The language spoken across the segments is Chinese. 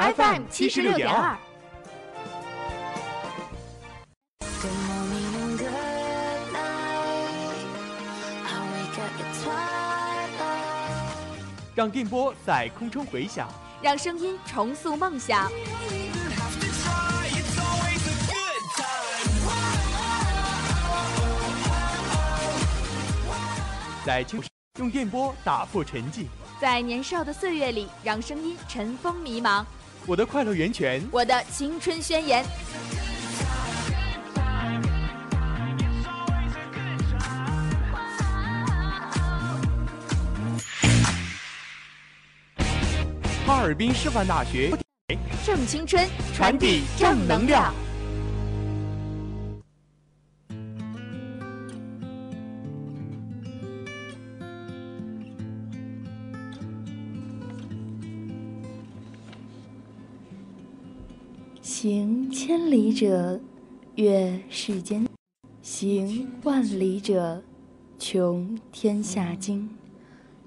FM 七十六点二。让电波在空中回响，让声音重塑梦想。在青用电波打破沉寂，在年少的岁月里，让声音尘封迷茫。我的快乐源泉，我的青春宣言。哈尔滨师范大学，正青春，传递正能量。行千里者，阅世间；行万里者，穷天下经。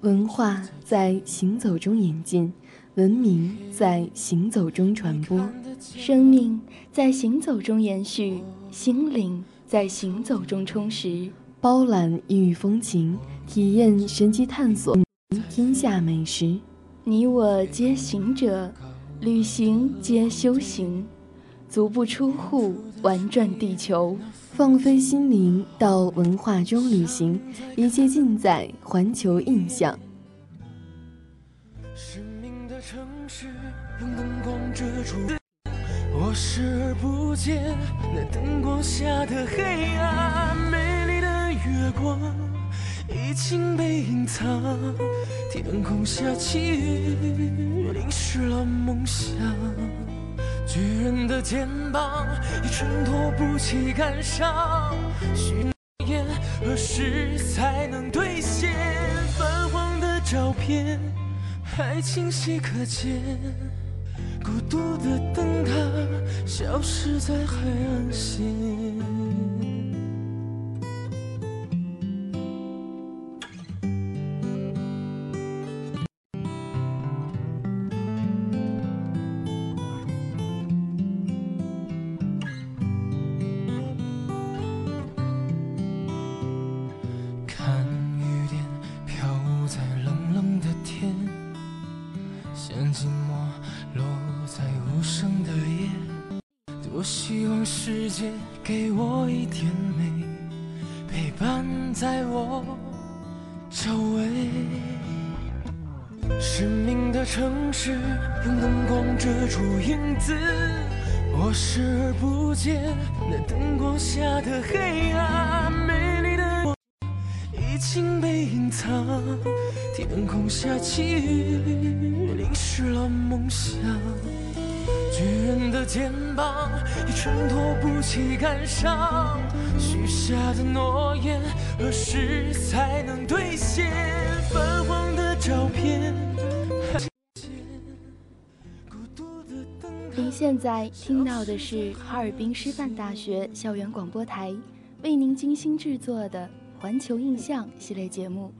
文化在行走中演进，文明在行走中传播，生命在行走中延续，心灵在行走中充实。包揽异域风情，体验神奇探索天下美食。你我皆行者，旅行皆修行。足不出户，玩转地球，放飞心灵，到文化中旅行，一切尽在环球印象。生命的城市用灯光遮住，我视而不见那灯光下的黑暗。美丽的月光已经被隐藏，天空下起雨，淋湿了梦想。巨人的肩膀也衬托不起感伤，许言何时才能兑现？泛黄的照片还清晰可见，孤独的灯塔消失在海岸线。下的黑暗。美丽的我已经被隐藏，天空下起雨，淋湿了梦想。巨人的肩膀已衬托不起感伤，许下的诺言何时才能兑现？泛黄的照片。现在听到的是哈尔滨师范大学校园广播台为您精心制作的《环球印象》系列节目，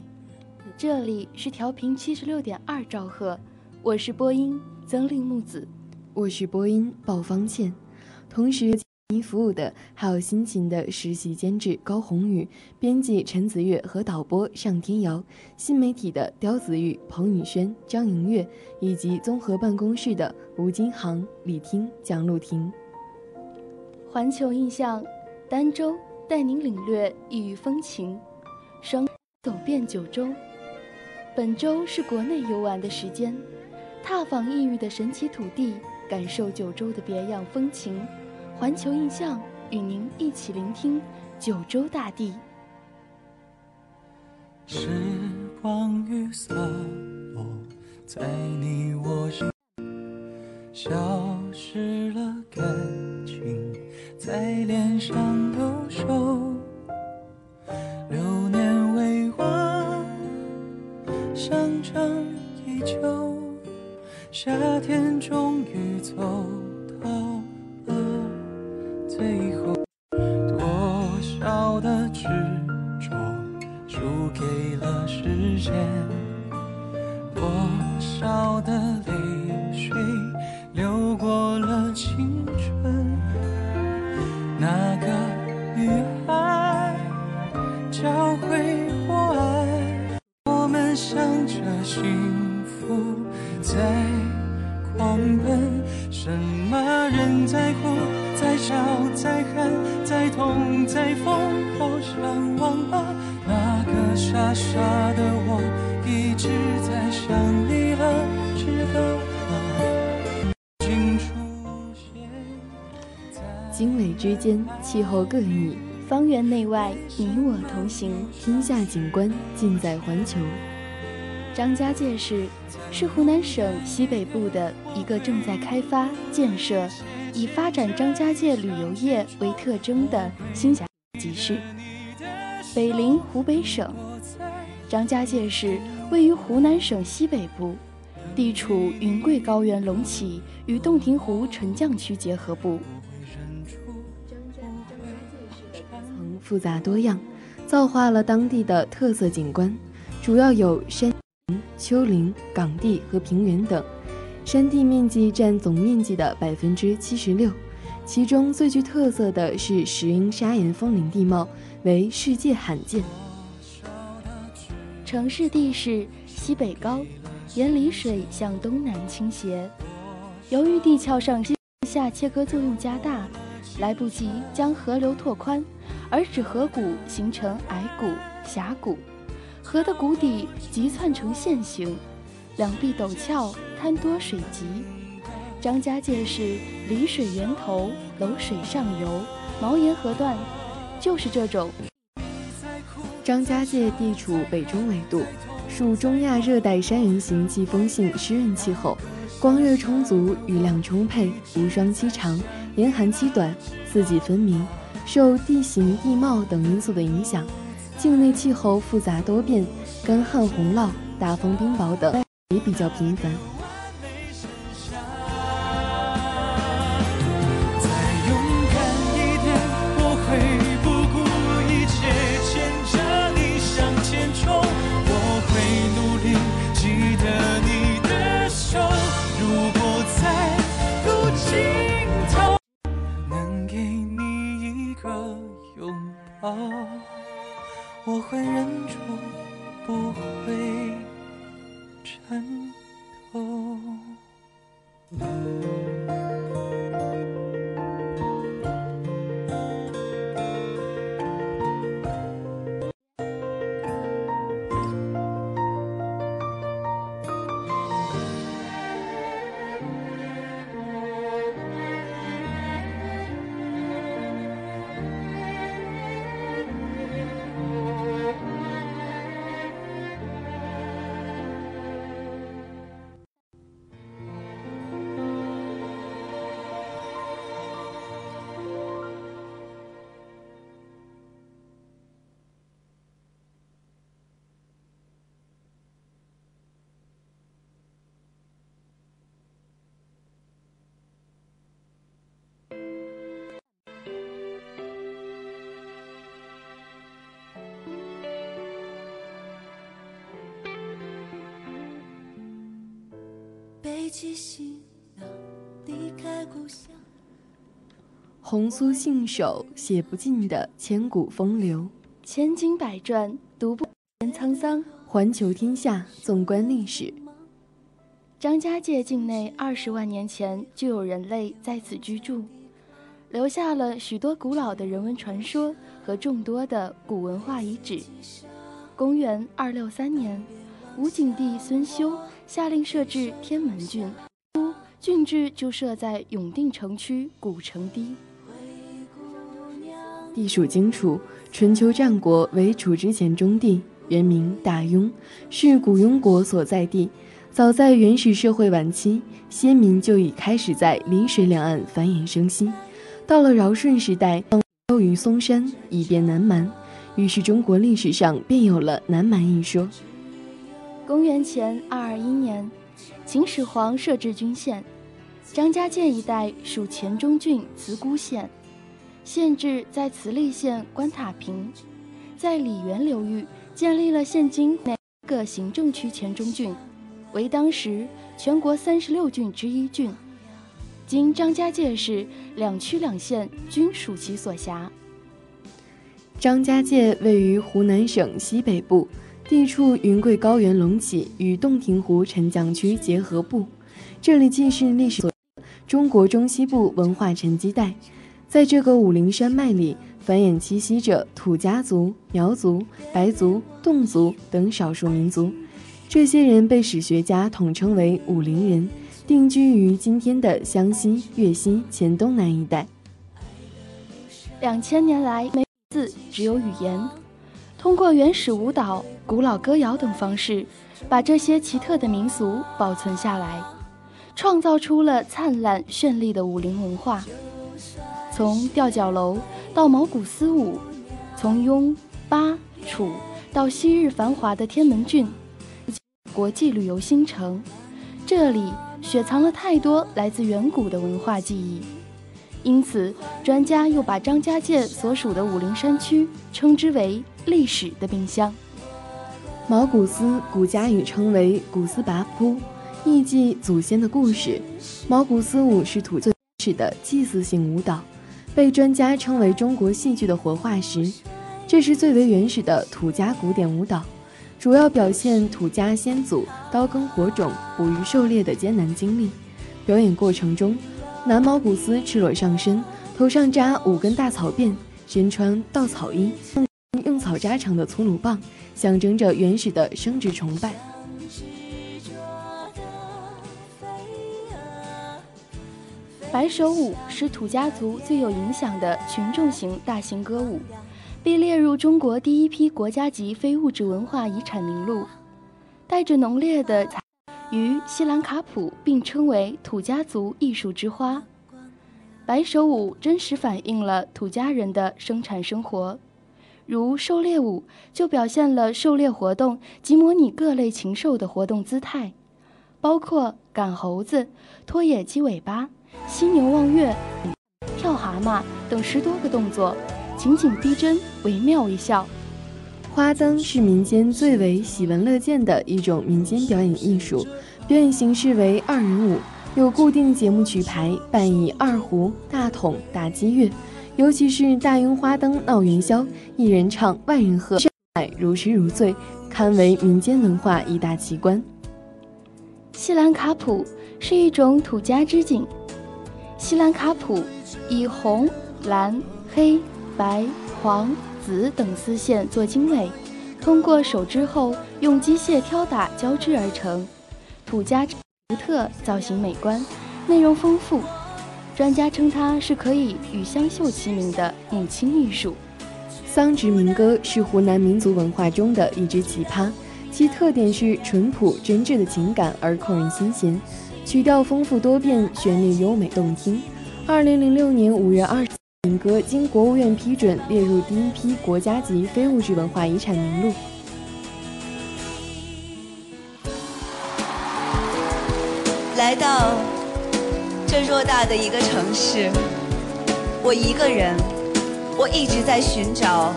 这里是调频七十六点二兆赫，我是播音曾令木子。我是播音鲍方倩，同时您服务的还有辛勤的实习监制高宏宇、编辑陈子月和导播尚天瑶，新媒体的刁子玉、彭宇轩、张莹月，以及综合办公室的吴金航、李听、蒋露婷。环球印象，儋州带您领略异域风情，双走遍九州。本周是国内游玩的时间，踏访异域的神奇土地，感受九州的别样风情。环球印象与您一起聆听九州大地。时光雨洒落在你我心，消失了感情，在脸上留守。流年未完，乡城依旧，夏天终于气候各异，方圆内外，你我同行。天下景观尽在环球。张家界市是湖南省西北部的一个正在开发建设、以发展张家界旅游业为特征的新峡级市，北临湖北省。张家界市位于湖南省西北部，地处云贵高原隆起与洞庭湖沉降区结合部。复杂多样，造化了当地的特色景观，主要有山。丘陵、岗地和平原等，山地面积占总面积的百分之七十六。其中最具特色的是石英砂岩峰林地貌，为世界罕见。城市地势西北高，沿里水向东南倾斜。由于地壳上下切割作用加大，来不及将河流拓宽，而使河谷形成矮谷、峡谷。河的谷底急窜成线形，两壁陡峭，滩多水急。张家界是离水源头、楼水上游、毛岩河段，就是这种。张家界地处北中纬度，属中亚热带山原型季风性湿润气候，光热充足，雨量充沛，无霜期长，严寒期短，四季分明。受地形地貌等因素的影响。境内气候复杂多变，干旱洪涝、大风冰雹等也比较频繁。我会忍住，不会颤红酥信手，写不尽的千古风流；千经百转，读不完沧桑。环球天下，纵观历史。张家界境内二十万年前就有人类在此居住，留下了许多古老的人文传说和众多的古文化遗址。公元二六三年，吴景帝孙修下令设置天门郡，郡治就设在永定城区古城堤。地属荆楚，春秋战国为楚之前中地，原名大庸，是古庸国所在地。早在原始社会晚期，先民就已开始在澧水两岸繁衍生息。到了尧舜时代，交于嵩山，以便南蛮。于是中国历史上便有了南蛮一说。公元前二二一年，秦始皇设置郡县，张家界一带属黔中郡慈姑县，县治在慈利县关塔坪，在澧源流域建立了现今内个行政区黔中郡。为当时全国三十六郡之一郡，今张家界市两区两县均属其所辖。张家界位于湖南省西北部，地处云贵高原隆起与洞庭湖沉降区结合部，这里既是历史中国中西部文化沉积带。在这个武陵山脉里，繁衍栖息着土家族、苗族、白族、侗族等少数民族。这些人被史学家统称为武陵人，定居于今天的湘西、粤西、黔东南一带。两千年来，没字，只有语言，通过原始舞蹈、古老歌谣等方式，把这些奇特的民俗保存下来，创造出了灿烂绚丽的武陵文化。从吊脚楼到毛古斯舞，从雍、巴、楚到昔日繁华的天门郡。国际旅游新城，这里雪藏了太多来自远古的文化记忆，因此专家又把张家界所属的武陵山区称之为“历史的冰箱”。毛古斯古家语称为“古斯拔扑”，意即祖先的故事。毛古斯舞是土最原始的祭祀性舞蹈，被专家称为中国戏剧的活化石。这是最为原始的土家古典舞蹈。主要表现土家先祖刀耕火种、捕鱼狩猎的艰难经历。表演过程中，男毛古斯赤裸上身，头上扎五根大草辫，身穿稻草衣，用草扎成的粗鲁棒，象征着原始的生殖崇拜。白手舞是土家族最有影响的群众型大型歌舞。被列入中国第一批国家级非物质文化遗产名录，带着浓烈的与西兰卡普并称为土家族艺术之花。白手舞真实反映了土家人的生产生活，如狩猎舞就表现了狩猎活动及模拟各类禽兽的活动姿态，包括赶猴子、拖野鸡尾巴、犀牛望月、跳蛤蟆等十多个动作。情景逼真，惟妙惟肖。花灯是民间最为喜闻乐见的一种民间表演艺术，表演形式为二人舞，有固定节目曲牌，伴以二胡、大筒、打击乐。尤其是大庸花灯闹元宵，一人唱，万人喝，如痴如醉，堪为民间文化一大奇观。西兰卡普是一种土家织锦，西兰卡普以红、蓝、黑。白、黄、紫等丝线做经纬，通过手织后用机械挑打交织而成。土家独特，造型美观，内容丰富。专家称它是可以与湘绣齐名的母亲艺术。桑植民歌是湖南民族文化中的一支奇葩，其特点是淳朴真挚的情感而扣人心弦，曲调丰富多变，旋律优美动听。二零零六年五月二十。民歌经国务院批准列入第一批国家级非物质文化遗产名录。来到这偌大的一个城市，我一个人，我一直在寻找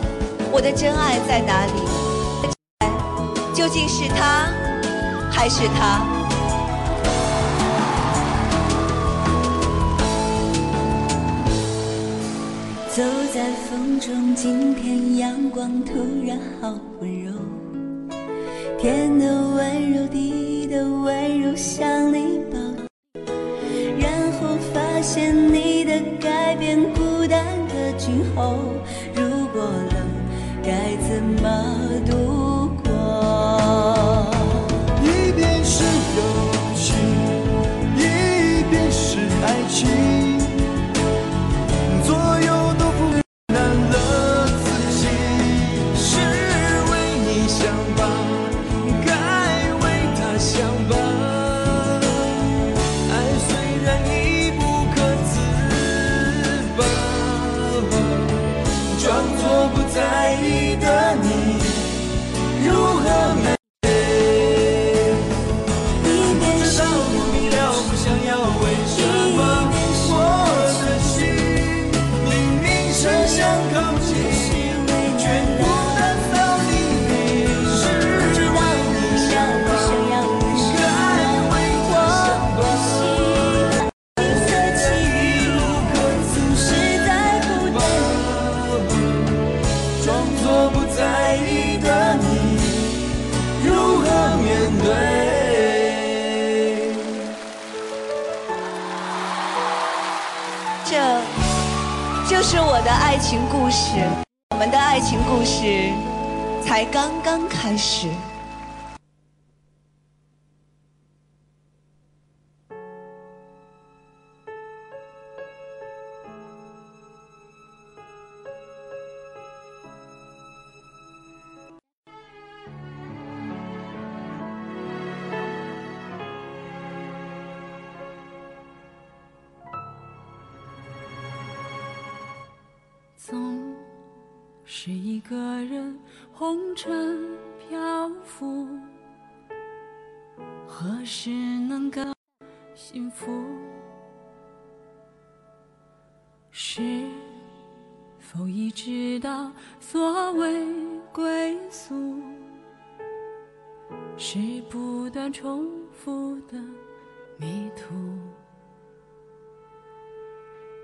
我的真爱在哪里？究竟是他，还是他？走在风中，今天阳光突然好温柔，天的温柔，地的温柔，向你抱，然后发现你的改变。孤单的今后，如果冷，该怎么度过？情故事，我们的爱情故事才刚刚开始。红尘漂浮，何时能感幸福？是否已知道所谓归宿，是不断重复的迷途？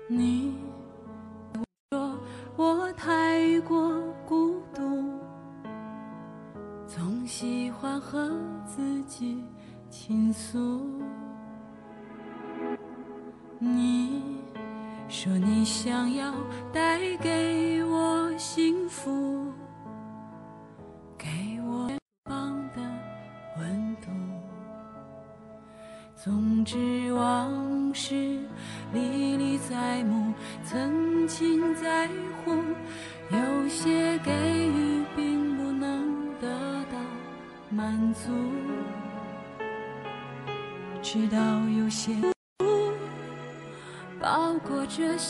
你。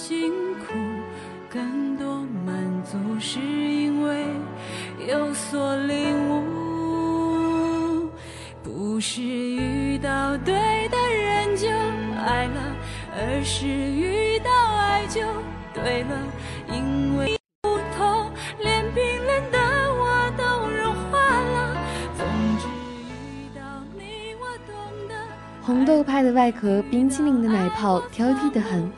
辛苦，更多满足是因为有所领悟。不是遇到对的人就爱了，而是遇到爱就对了。因为不同，连冰冷的我都融化了。总之遇到你，我懂得。红豆派的外壳，冰淇淋的奶泡，挑剔的很。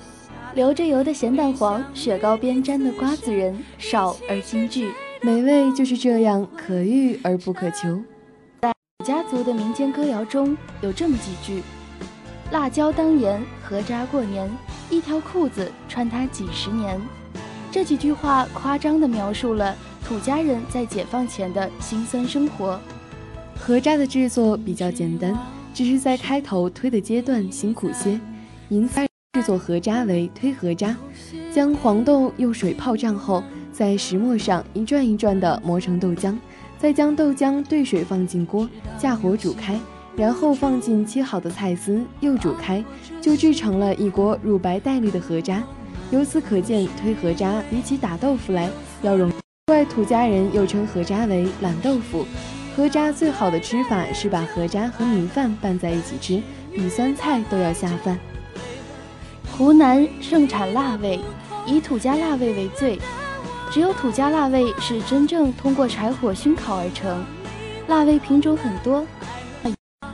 流着油的咸蛋黄，雪糕边沾的瓜子仁，少而精致。美味就是这样，可遇而不可求。在家族的民间歌谣中有这么几句：“辣椒当盐，河渣过年，一条裤子穿它几十年。”这几句话夸张地描述了土家人在解放前的辛酸生活。河渣的制作比较简单，只是在开头推的阶段辛苦些，因此制作河渣为推河渣，将黄豆用水泡胀后，在石磨上一转一转地磨成豆浆。再将豆浆兑水放进锅，架火煮开，然后放进切好的菜丝，又煮开，就制成了一锅乳白带绿的河渣。由此可见，推河渣比起打豆腐来要容易。怪土家人又称河渣为懒豆腐。河渣最好的吃法是把河渣和米饭拌在一起吃，比酸菜都要下饭。湖南盛产腊味，以土家腊味为最。只有土家腊味是真正通过柴火熏烤而成，腊味品种很多，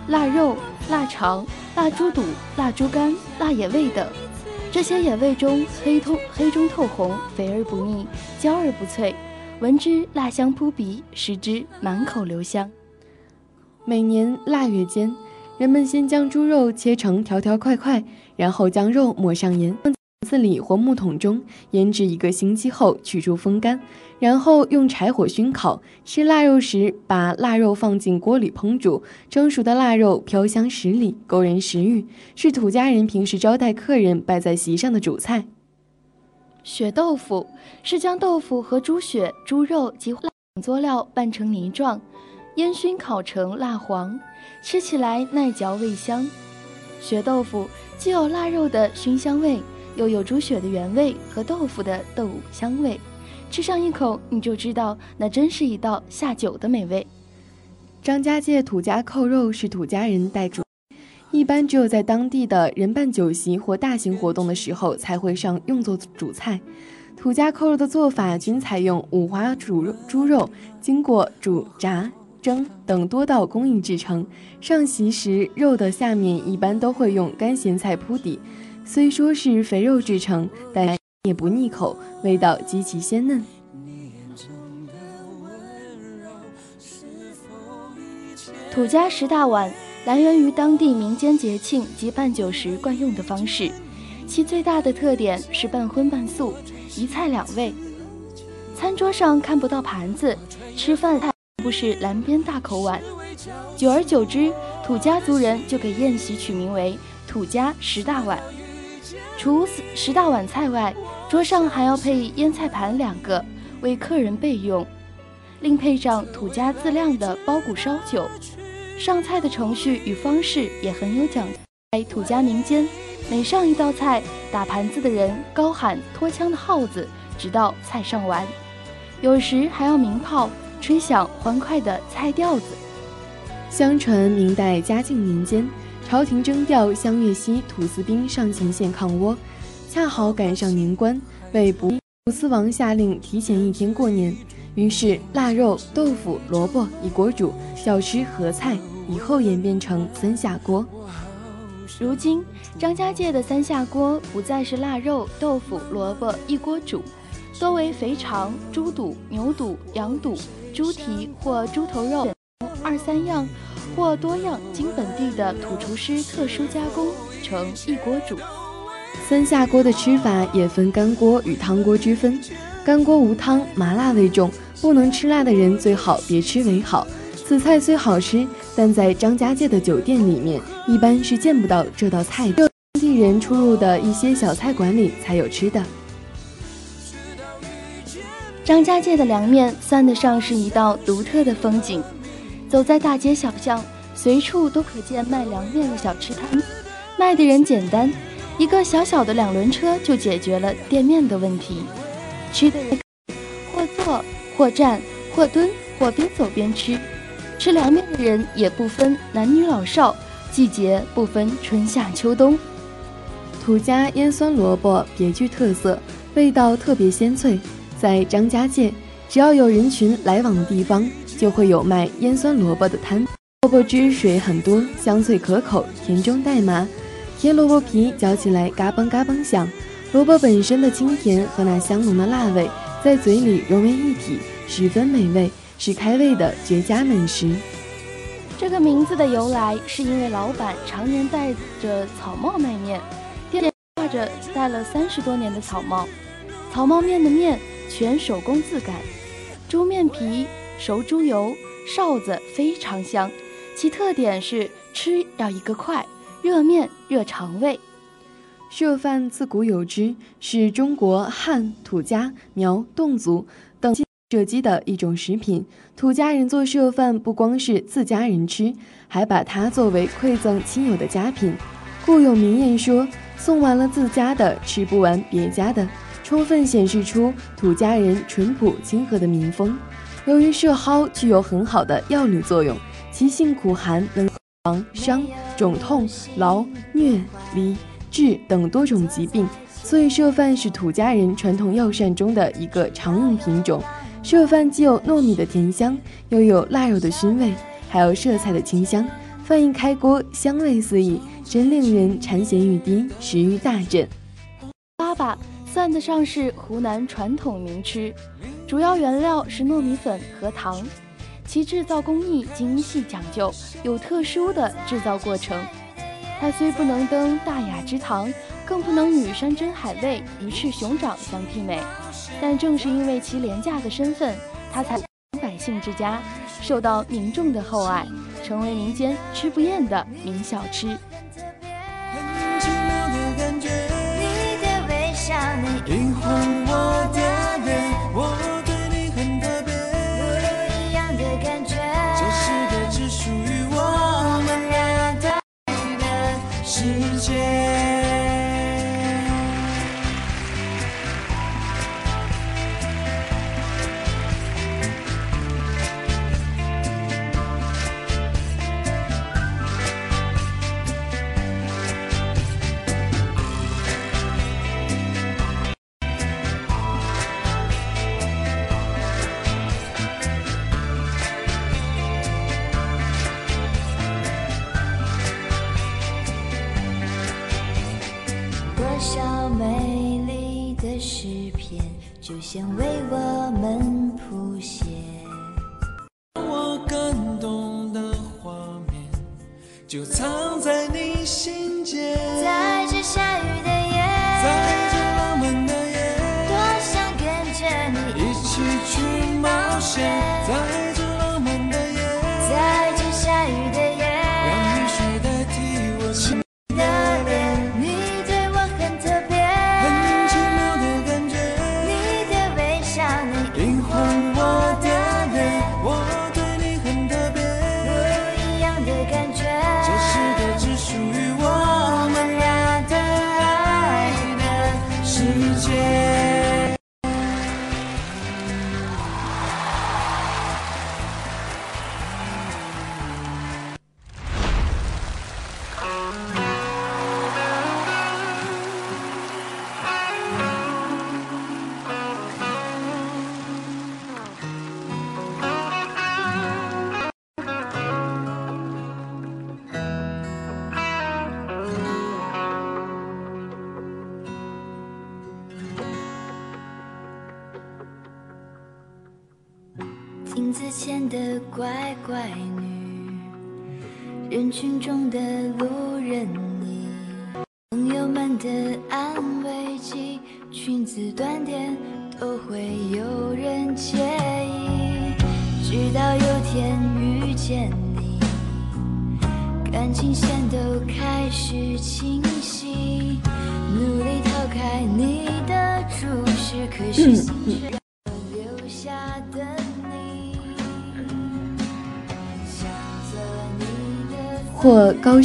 腊肉、腊肠、腊猪肚、腊猪肝、腊野味等。这些野味中，黑透黑中透红，肥而不腻，焦而不脆，闻之辣香扑鼻，食之满口留香。每年腊月间，人们先将猪肉切成条条块块，然后将肉抹上盐，放在子里或木桶中腌制一个星期后取出风干，然后用柴火熏烤。吃腊肉时，把腊肉放进锅里烹煮，蒸熟的腊肉飘香十里，勾人食欲，是土家人平时招待客人摆在席上的主菜。血豆腐是将豆腐和猪血、猪肉及辣佐料拌成泥状，烟熏烤成蜡黄，吃起来耐嚼味香。血豆腐既有腊肉的熏香味。又有猪血的原味和豆腐的豆香味，吃上一口你就知道，那真是一道下酒的美味。张家界土家扣肉是土家人带主，一般只有在当地的人办酒席或大型活动的时候才会上用作主菜。土家扣肉的做法均采用五花煮猪肉，经过煮、炸、蒸等多道工艺制成。上席时，肉的下面一般都会用干咸菜铺底。虽说是肥肉制成，但也不腻口，味道极其鲜嫩。土家十大碗来源于当地民间节庆及办酒时惯用的方式，其最大的特点是半荤半素，一菜两味。餐桌上看不到盘子，吃饭不是蓝边大口碗。久而久之，土家族人就给宴席取名为“土家十大碗”。除十大碗菜外，桌上还要配腌菜盘两个，为客人备用。另配上土家自酿的包谷烧酒。上菜的程序与方式也很有讲究。在土家民间，每上一道菜，打盘子的人高喊拖枪的号子，直到菜上完。有时还要鸣炮，吹响欢快的菜调子。相传明代嘉靖年间。朝廷征调湘粤西土司兵上前线抗倭，恰好赶上年关，被不土司王下令提前一天过年，于是腊肉、豆腐、萝卜一锅煮，小吃合菜，以后演变成三下锅。如今张家界的三下锅不再是腊肉、豆腐、萝卜一锅煮，多为肥肠、猪肚、牛肚、羊肚、猪蹄或猪头肉二三样。或多样经本地的土厨师特殊加工成一锅煮。三下锅的吃法也分干锅与汤锅之分。干锅无汤，麻辣味重，不能吃辣的人最好别吃为好。此菜虽好吃，但在张家界的酒店里面一般是见不到这道菜的。当地人出入的一些小菜馆里才有吃的。张家界的凉面算得上是一道独特的风景。走在大街小巷，随处都可见卖凉面的小吃摊，卖的人简单，一个小小的两轮车就解决了店面的问题。吃的人或坐或站或蹲或边走边吃，吃凉面的人也不分男女老少，季节不分春夏秋冬。土家腌酸萝卜别具特色，味道特别鲜脆，在张家界，只要有人群来往的地方。就会有卖腌酸萝卜的摊，萝卜汁水很多，香脆可口，甜中带麻。甜萝卜皮嚼起来嘎嘣嘎嘣响，萝卜本身的清甜和那香浓的辣味在嘴里融为一体，十分美味，是开胃的绝佳美食。这个名字的由来是因为老板常年戴着草帽卖面，店挂着戴了三十多年的草帽，草帽面的面全手工自擀，猪面皮。熟猪油哨子非常香，其特点是吃要一个快，热面热肠胃。麝饭自古有之，是中国汉、土家、苗、侗族等射击的一种食品。土家人做麝饭不光是自家人吃，还把它作为馈赠亲友的佳品，故有名谚说：“送完了自家的，吃不完别家的”，充分显示出土家人淳朴亲和的民风。由于麝蒿具有很好的药理作用，其性苦寒，能防伤、肿痛、劳、疟、痢、痔等多种疾病，所以麝饭是土家人传统药膳中的一个常用品种。麝饭既有糯米的甜香，又有腊肉的熏味，还有麝菜的清香，饭一开锅，香味四溢，真令人馋涎欲滴，食欲大振。爸爸算得上是湖南传统名吃。主要原料是糯米粉和糖，其制造工艺精细讲究，有特殊的制造过程。它虽不能登大雅之堂，更不能与山珍海味、鱼翅熊掌相媲美。但正是因为其廉价的身份，它才百姓之家，受到民众的厚爱，成为民间吃不厌的名小吃。微笑，你前的乖乖女，人群中的路人你，朋友们的安慰剂，裙子短点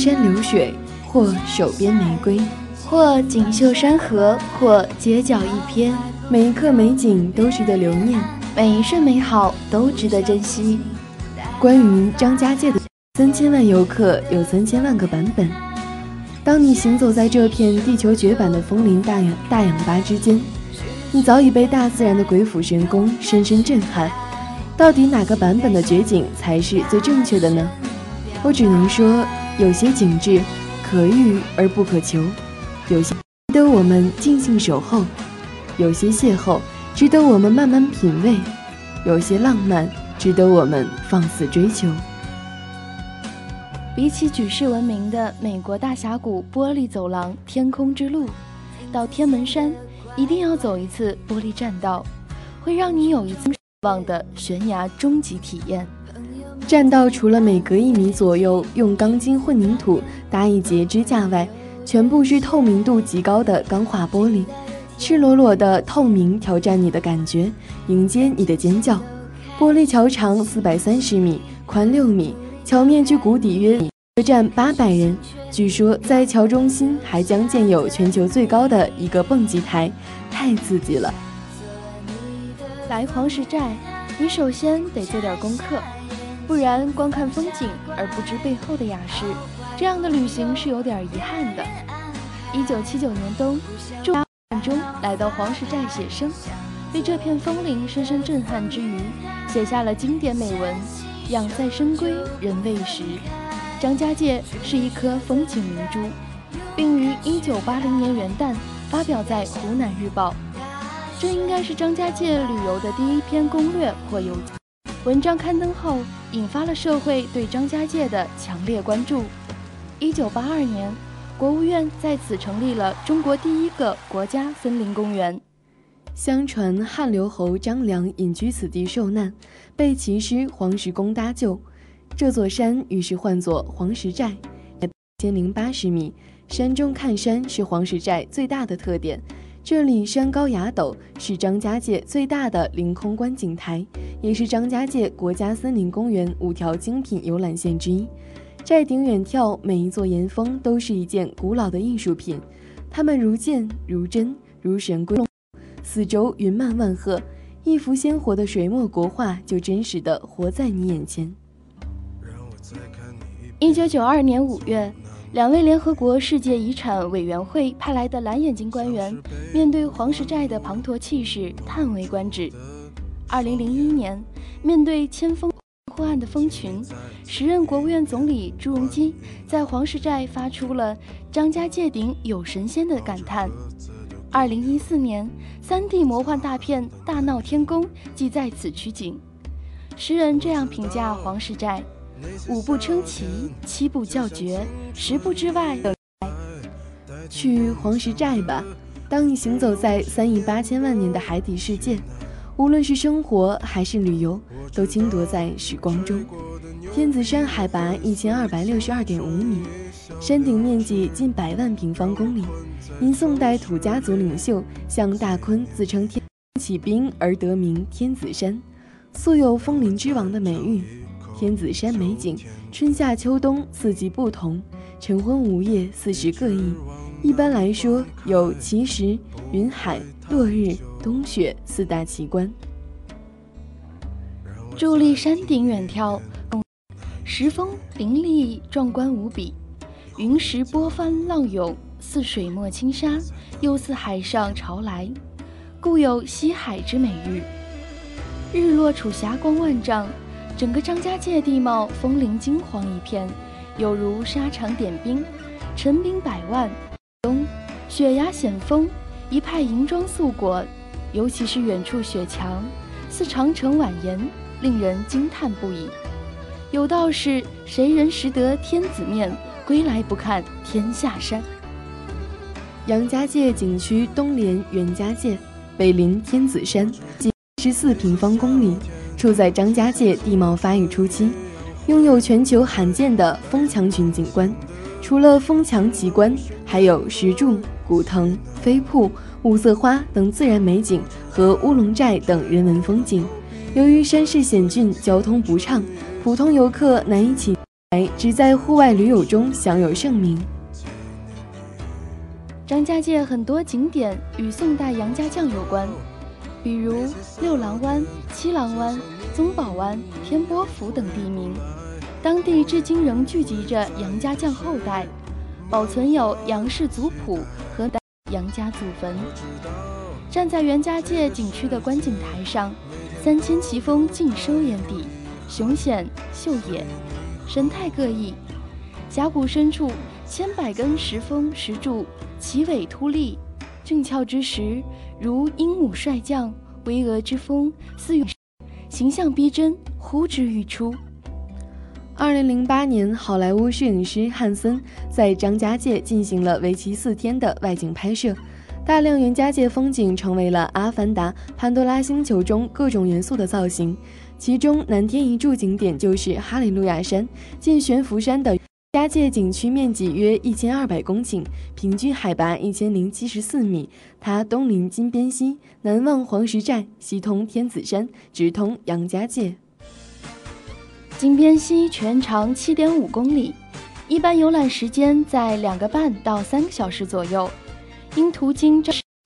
山流水，或手边玫瑰，或锦绣山河，或街角一篇，每一刻美景都值得留念。每一瞬美好都值得珍惜。关于张家界的三千万游客有三千万个版本。当你行走在这片地球绝版的枫林大氧大氧吧之间，你早已被大自然的鬼斧神工深深震撼。到底哪个版本的绝景才是最正确的呢？我只能说，有些景致可遇而不可求，有些值得我们静静守候，有些邂逅值得我们慢慢品味，有些浪漫值得我们放肆追求。比起举世闻名的美国大峡谷玻璃走廊“天空之路”，到天门山一定要走一次玻璃栈道，会让你有一次难忘的悬崖终极体验。栈道除了每隔一米左右用钢筋混凝土搭一节支架外，全部是透明度极高的钢化玻璃，赤裸裸的透明挑战你的感觉，迎接你的尖叫。玻璃桥长四百三十米，宽六米，桥面距谷底约米，可站八百人。据说在桥中心还将建有全球最高的一个蹦极台，太刺激了。来黄石寨，你首先得做点功课，不然光看风景而不知背后的雅事，这样的旅行是有点遗憾的。一九七九年冬，住中来到黄石寨写生，被这片枫林深深震撼之余，写下了经典美文：“养在深闺人未识。”张家界是一颗风景明珠，并于一九八零年元旦发表在《湖南日报》。这应该是张家界旅游的第一篇攻略或游记。文章刊登后，引发了社会对张家界的强烈关注。一九八二年，国务院在此成立了中国第一个国家森林公园。相传汉留侯张良隐居此地受难，被骑师黄石公搭救，这座山于是唤作黄石寨，一千零八十米。山中看山是黄石寨最大的特点。这里山高崖陡，是张家界最大的凌空观景台，也是张家界国家森林公园五条精品游览线之一。寨顶远眺，每一座岩峰都是一件古老的艺术品，它们如剑如针如神龟。四周云漫万壑，一幅鲜活的水墨国画就真实的活在你眼前。一九九二年五月，两位联合国世界遗产委员会派来的蓝眼睛官员，面对黄石寨的滂沱气势，叹为观止。二零零一年，面对千峰破岸的蜂群，时任国务院总理朱镕基在黄石寨发出了“张家界顶有神仙”的感叹。二零一四年，3D 魔幻大片《大闹天宫》即在此取景。诗人这样评价黄石寨：五步称奇，七步叫绝，十步之外。去黄石寨吧，当你行走在三亿八千万年的海底世界，无论是生活还是旅游，都倾夺在时光中。天子山海拔一千二百六十二点五米。山顶面积近百万平方公里，因宋代土家族领袖向大坤自称天起兵而得名天子山，素有枫林之王的美誉。天子山美景，春夏秋冬四季不同，晨昏午夜四时各异。一般来说，有奇石、云海、落日、冬雪四大奇观。伫立山顶远眺，石峰林立，壮观无比。云石波翻浪涌，似水墨青纱，又似海上潮来，故有西海之美誉。日落处霞光万丈，整个张家界地貌枫林金黄一片，有如沙场点兵，陈兵百万。冬雪崖险峰，一派银装素裹，尤其是远处雪墙，似长城蜿蜒，令人惊叹不已。有道是：谁人识得天子面？归来不看天下山。杨家界景区东连袁家界，北临天子山，仅十四平方公里，处在张家界地貌发育初期，拥有全球罕见的风墙群景观。除了风墙奇观，还有石柱、古藤、飞瀑、五色花等自然美景和乌龙寨等人文风景。由于山势险峻，交通不畅，普通游客难以起。只在户外驴友中享有盛名。张家界很多景点与宋代杨家将有关，比如六郎湾、七郎湾、宗宝湾、天波府等地名，当地至今仍聚集着杨家将后代，保存有杨氏族谱和杨家祖坟。站在袁家界景区的观景台上，三千奇峰尽收眼底，雄险秀野。神态各异，峡谷深处千百根石峰石柱奇伟突立，俊俏之时如鹰母帅将，巍峨之峰似涌，形象逼真，呼之欲出。二零零八年，好莱坞摄影师汉森在张家界进行了为期四天的外景拍摄，大量袁家界风景成为了《阿凡达》潘多拉星球中各种元素的造型。其中南天一柱景点就是哈利路亚山，近悬浮山的家界景区面积约一千二百公顷，平均海拔一千零七十四米。它东临金边溪，南望黄石寨，西通天子山，直通杨家界。金边溪全长七点五公里，一般游览时间在两个半到三个小时左右，因途经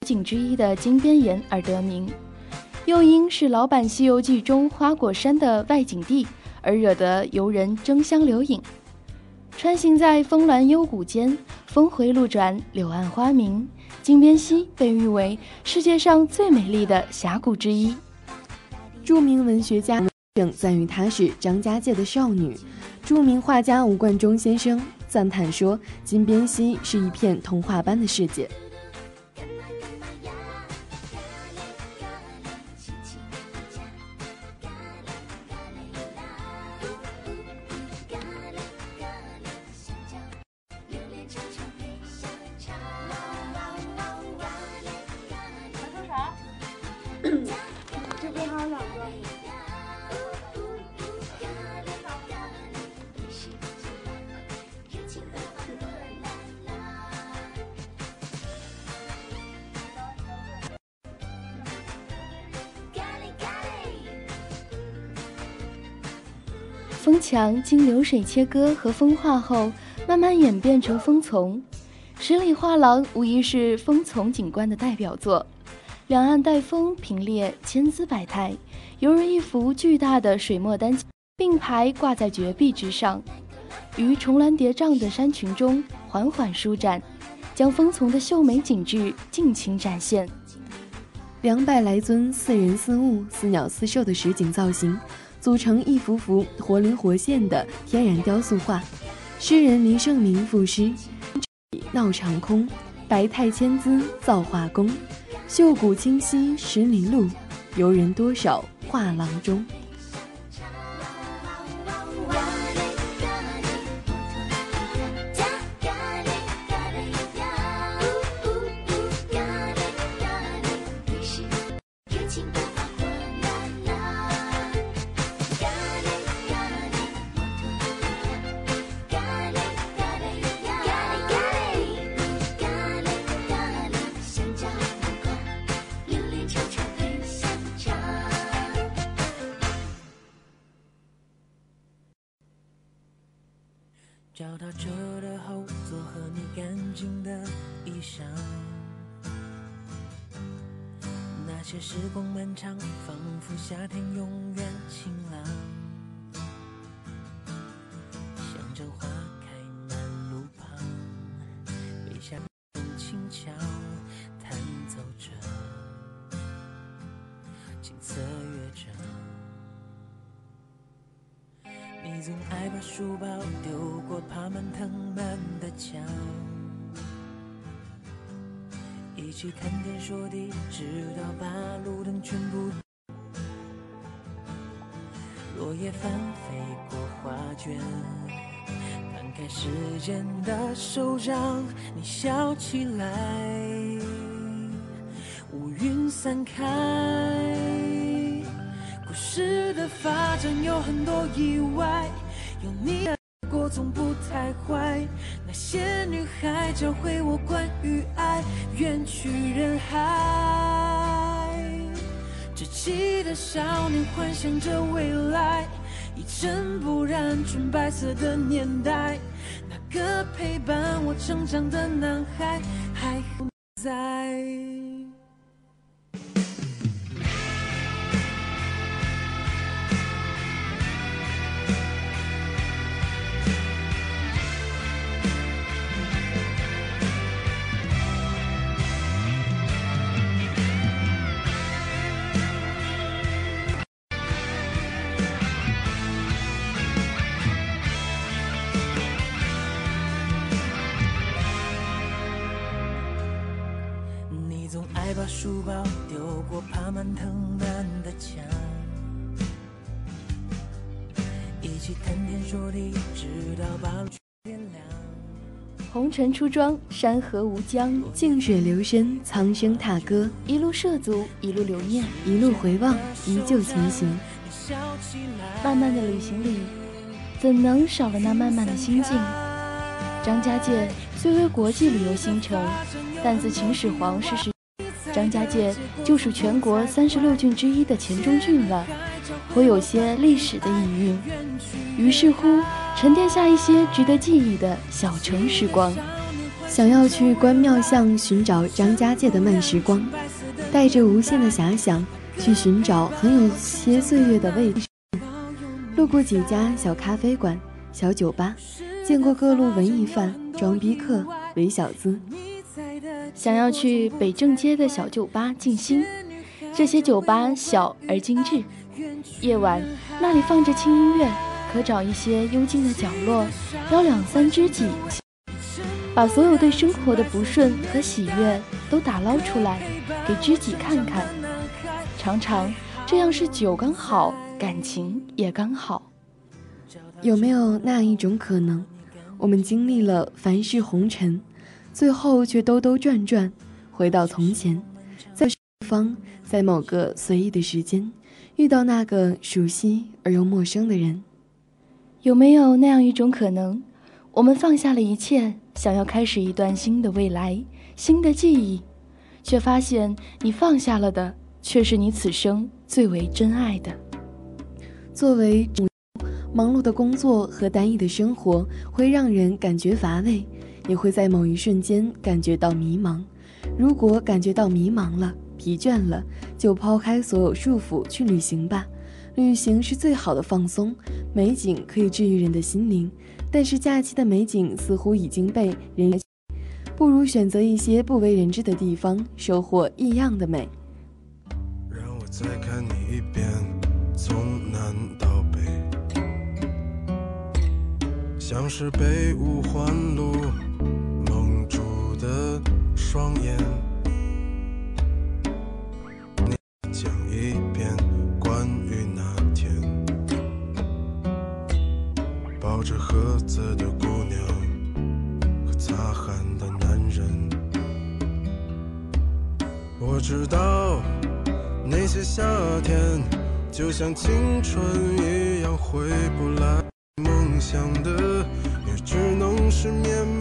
景之一的金边岩而得名。又因是老版《西游记》中花果山的外景地，而惹得游人争相留影。穿行在峰峦幽谷间，峰回路转，柳暗花明，金鞭溪被誉为世界上最美丽的峡谷之一。著名文学家正赞誉她是张家界的少女。著名画家吴冠中先生赞叹说：“金鞭溪是一片童话般的世界。”经流水切割和风化后，慢慢演变成风丛。十里画廊无疑是风丛景观的代表作，两岸带风平列，千姿百态，犹如一幅巨大的水墨丹青并排挂在绝壁之上，于重峦叠嶂的山群中缓缓舒展，将风丛的秀美景致尽情展现。两百来尊似人似物、似鸟似兽的实景造型。组成一幅幅活灵活现的天然雕塑画。诗人林圣明赋诗：“闹长空，白态千姿造化工。秀骨清溪石林路，游人多少画廊中。”景色乐章。你总爱把书包丢过爬满藤蔓的墙，一起看天说地，直到把路灯全部。落叶翻飞过画卷，摊开时间的手掌，你笑起来，乌云散开。故事的发展有很多意外，有你的过总不太坏。那些女孩教会我关于爱，远去人海。稚气的少年幻想着未来，一尘不染纯白色的年代。那个陪伴我成长的男孩还在。把书包丢过爬满藤蔓的墙，一起谈天说地，直到把路点亮。红尘出庄，山河无疆，静水流深，苍生踏歌。一路涉足，一路留念，一路回望，依旧前行。漫漫的旅行里，怎能少了那漫漫的心境？张家界虽为国际旅游新城，但自秦始皇逝世。张家界就属全国三十六郡之一的黔中郡了，颇有些历史的底蕴。于是乎，沉淀下一些值得记忆的小城时光。想要去关庙巷寻找张家界的慢时光，带着无限的遐想去寻找很有些岁月的味道。路过几家小咖啡馆、小酒吧，见过各路文艺范、装逼客、伪小资。想要去北正街的小酒吧静心，这些酒吧小而精致。夜晚那里放着轻音乐，可找一些幽静的角落，邀两三知己，把所有对生活的不顺和喜悦都打捞出来，给知己看看。常常这样是酒刚好，感情也刚好。有没有那一种可能，我们经历了凡世红尘？最后却兜兜转转，回到从前，在方在某个随意的时间，遇到那个熟悉而又陌生的人。有没有那样一种可能，我们放下了一切，想要开始一段新的未来、新的记忆，却发现你放下了的，却是你此生最为珍爱的。作为忙碌的工作和单一的生活，会让人感觉乏味，也会在某一瞬间感觉到迷茫。如果感觉到迷茫了、疲倦了，就抛开所有束缚去旅行吧。旅行是最好的放松，美景可以治愈人的心灵，但是假期的美景似乎已经被人，不如选择一些不为人知的地方，收获异样的美。让我再看你一遍，从南到北，像是被五环路的双眼。你讲一遍关于那天抱着盒子的姑娘和擦汗的男人。我知道那些夏天就像青春一样回不来，梦想的也只能是面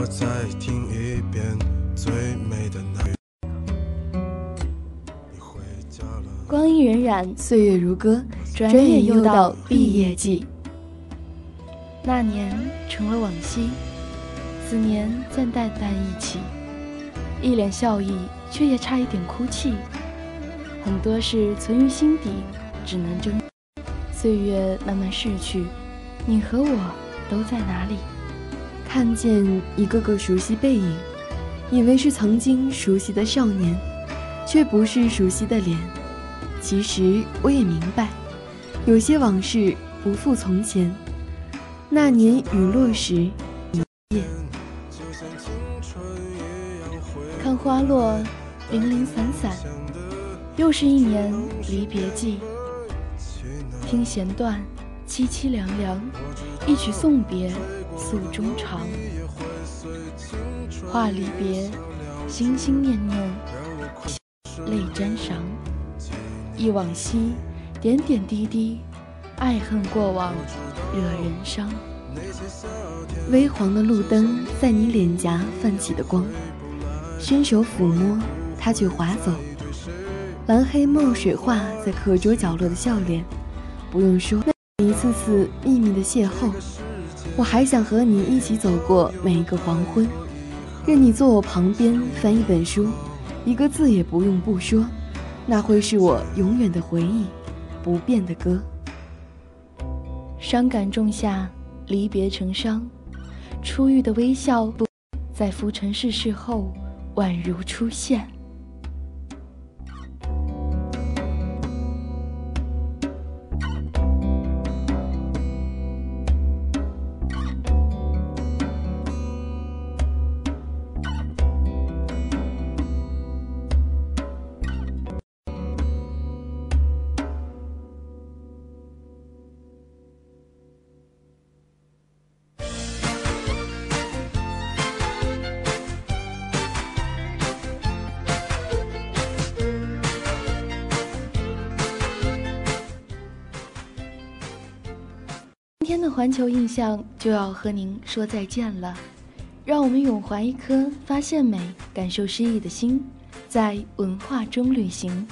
我再听一遍最美的那。光阴荏苒，岁月如歌，转眼眼又到毕业季。那年成了往昔，此年暂淡淡一起，一脸笑意，却也差一点哭泣。很多事存于心底，只能争。岁月慢慢逝去，你和我都在哪里？看见一个个熟悉背影，以为是曾经熟悉的少年，却不是熟悉的脸。其实我也明白，有些往事不复从前。那年雨落时，一夜看花落，零零散散，又是一年离别季。听弦断，凄凄凉凉，一曲送别，诉衷肠。话离别，心心念念，泪沾裳。忆往昔，点点滴滴，爱恨过往，惹人伤。微黄的路灯在你脸颊泛起的光，伸手抚摸，它却划走。蓝黑墨水画在课桌角落的笑脸，不用说，一次次秘密的邂逅，我还想和你一起走过每一个黄昏，任你坐我旁边翻一本书，一个字也不用不说，那会是我永远的回忆，不变的歌。伤感种下，离别成伤，初遇的微笑，在浮尘世事后，宛如初现。的环球印象就要和您说再见了，让我们永怀一颗发现美、感受诗意的心，在文化中旅行。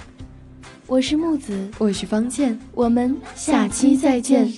我是木子，我是方健，我们下期再见。